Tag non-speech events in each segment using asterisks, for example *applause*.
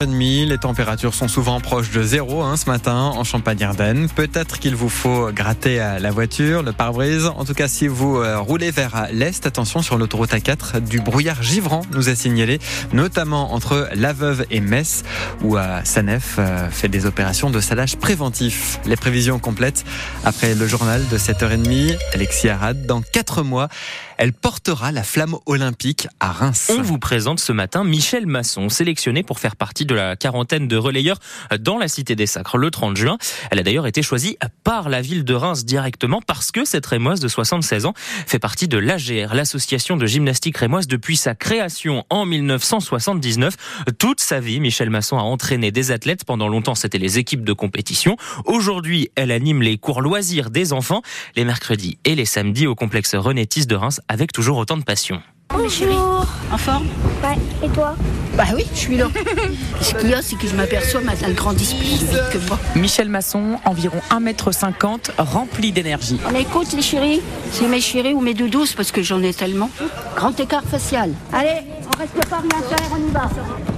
Les températures sont souvent proches de zéro hein, ce matin en Champagne-Ardenne. Peut-être qu'il vous faut gratter la voiture, le pare-brise. En tout cas, si vous euh, roulez vers l'est, attention sur l'autoroute A4, du brouillard givrant nous a signalé, notamment entre La Veuve et Metz, où euh, Sanef euh, fait des opérations de salage préventif. Les prévisions complètes après le journal de 7h30. Alexis Arad, dans 4 mois, elle portera la flamme olympique à Reims. On vous présente ce matin Michel Masson, sélectionné pour faire partie de la quarantaine de relayeurs dans la Cité des Sacres le 30 juin. Elle a d'ailleurs été choisie par la ville de Reims directement parce que cette rémoise de 76 ans fait partie de l'AGR, l'association de gymnastique rémoise depuis sa création en 1979. Toute sa vie, Michel Masson a entraîné des athlètes. Pendant longtemps, c'était les équipes de compétition. Aujourd'hui, elle anime les cours loisirs des enfants les mercredis et les samedis au complexe Renétis de Reims avec toujours autant de passion. Bonjour. En forme Ouais, et toi Bah oui, je suis là. *laughs* Ce qu'il y a, c'est que je m'aperçois maintenant elle grandit plus vite que moi. Michel Masson, environ 1m50, rempli d'énergie. On écoute les chéris C'est mes chéris ou mes doudous parce que j'en ai tellement. Grand écart facial. Allez, on reste pas rien faire, on y va.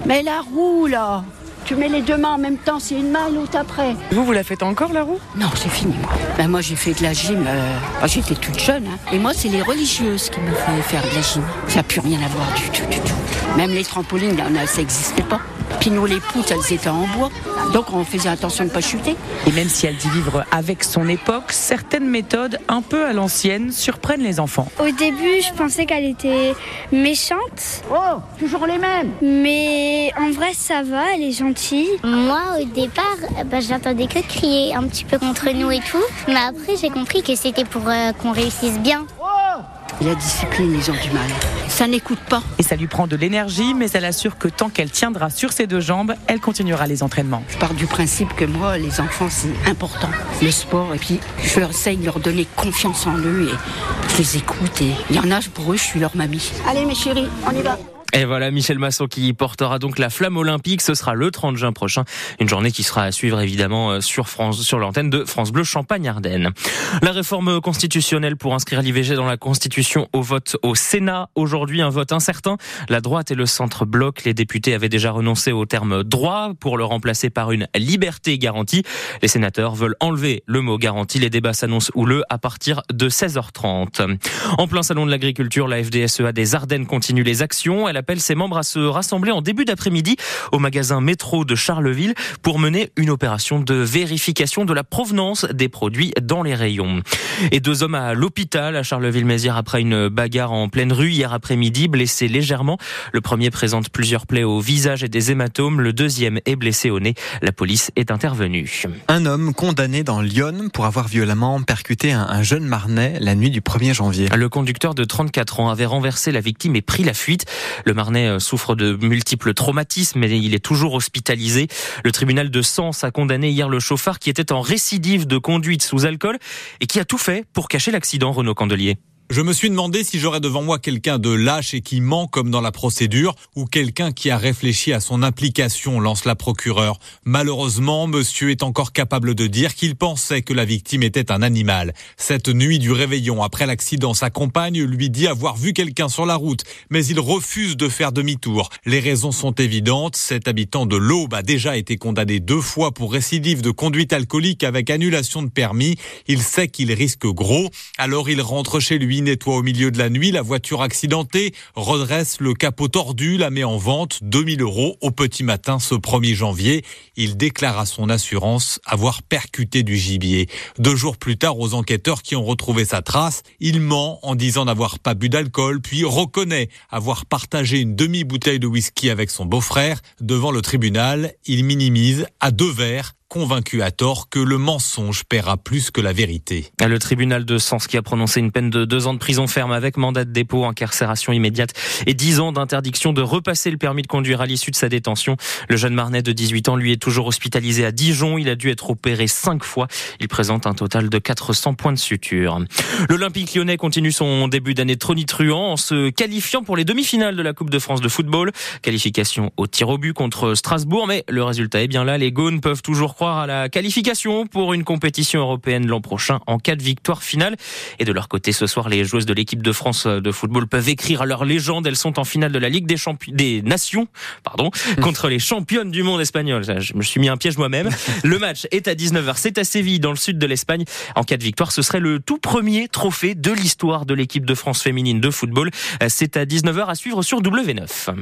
Mais la roue là tu mets les deux mains en même temps, c'est une main et l'autre après. Vous, vous la faites encore la roue? Non, c'est fini moi. Ben, moi j'ai fait de la gym, euh, j'étais toute jeune. Hein. Et moi c'est les religieuses qui me font faire de la gym. Ça n'a plus rien à voir du tout, du tout. Même les trampolines, ça n'existait pas. Puis nous, les poutres, elles étaient en bois. Donc on faisait attention de ne pas chuter. Et même si elle dit vivre avec son époque, certaines méthodes un peu à l'ancienne surprennent les enfants. Au début, je pensais qu'elle était méchante. Oh, toujours les mêmes. Mais en vrai, ça va, elle est gentille. Moi, au départ, bah, j'entendais que crier un petit peu contre nous et tout. Mais après, j'ai compris que c'était pour euh, qu'on réussisse bien. La discipline, ils ont du mal. Ça n'écoute pas. Et ça lui prend de l'énergie, mais elle assure que tant qu'elle tiendra sur ses deux jambes, elle continuera les entraînements. Je pars du principe que moi, les enfants, c'est important. Le sport, et puis je leur essaye de leur donner confiance en eux et je les écoute. Et il y en a, pour eux, je suis leur mamie. Allez, mes chéris, on y va. Et voilà Michel Masson qui portera donc la flamme olympique. Ce sera le 30 juin prochain. Une journée qui sera à suivre évidemment euh, sur France, sur l'antenne de France Bleu Champagne-Ardenne. La réforme constitutionnelle pour inscrire l'IVG dans la Constitution au vote au Sénat. Aujourd'hui, un vote incertain. La droite et le centre bloquent. Les députés avaient déjà renoncé au terme droit pour le remplacer par une liberté garantie. Les sénateurs veulent enlever le mot garantie. Les débats s'annoncent houleux à partir de 16h30. En plein salon de l'agriculture, la FDSEA des Ardennes continue les actions. Appelle ses membres à se rassembler en début d'après-midi au magasin Métro de Charleville pour mener une opération de vérification de la provenance des produits dans les rayons. Et deux hommes à l'hôpital à Charleville-Mézières après une bagarre en pleine rue hier après-midi, blessés légèrement. Le premier présente plusieurs plaies au visage et des hématomes. Le deuxième est blessé au nez. La police est intervenue. Un homme condamné dans Lyon pour avoir violemment percuté un jeune Marnais la nuit du 1er janvier. Le conducteur de 34 ans avait renversé la victime et pris la fuite. Le Marnais euh, souffre de multiples traumatismes et il est toujours hospitalisé. Le tribunal de Sens a condamné hier le chauffeur qui était en récidive de conduite sous alcool et qui a tout fait pour cacher l'accident, Renaud Candelier. Je me suis demandé si j'aurais devant moi quelqu'un de lâche et qui ment comme dans la procédure ou quelqu'un qui a réfléchi à son implication, lance la procureure. Malheureusement, monsieur est encore capable de dire qu'il pensait que la victime était un animal. Cette nuit du réveillon après l'accident, sa compagne lui dit avoir vu quelqu'un sur la route, mais il refuse de faire demi-tour. Les raisons sont évidentes. Cet habitant de l'Aube a déjà été condamné deux fois pour récidive de conduite alcoolique avec annulation de permis. Il sait qu'il risque gros, alors il rentre chez lui nettoie au milieu de la nuit la voiture accidentée, redresse le capot tordu, la met en vente 2000 euros au petit matin ce 1er janvier. Il déclare à son assurance avoir percuté du gibier. Deux jours plus tard, aux enquêteurs qui ont retrouvé sa trace, il ment en disant n'avoir pas bu d'alcool, puis reconnaît avoir partagé une demi-bouteille de whisky avec son beau-frère. Devant le tribunal, il minimise à deux verres convaincu à tort que le mensonge paiera plus que la vérité. Le tribunal de Sens qui a prononcé une peine de deux ans de prison ferme avec mandat de dépôt, incarcération immédiate et dix ans d'interdiction de repasser le permis de conduire à l'issue de sa détention. Le jeune Marnet de 18 ans, lui, est toujours hospitalisé à Dijon. Il a dû être opéré cinq fois. Il présente un total de 400 points de suture. L'Olympique lyonnais continue son début d'année tronitruant en se qualifiant pour les demi-finales de la Coupe de France de football. Qualification au tir au but contre Strasbourg, mais le résultat est bien là. Les Gaunes peuvent toujours croire à la qualification pour une compétition européenne l'an prochain en cas de victoire finale. Et de leur côté, ce soir, les joueuses de l'équipe de France de football peuvent écrire à leur légende. Elles sont en finale de la Ligue des, des Nations pardon, contre les championnes du monde espagnol. Je me suis mis un piège moi-même. *laughs* Le match est à 19h. C'est à Séville, dans le sud de l'Espagne. En cas de victoire, ce serait le tout premier trophée de l'histoire de l'équipe de France féminine de football. C'est à 19h à suivre sur W9.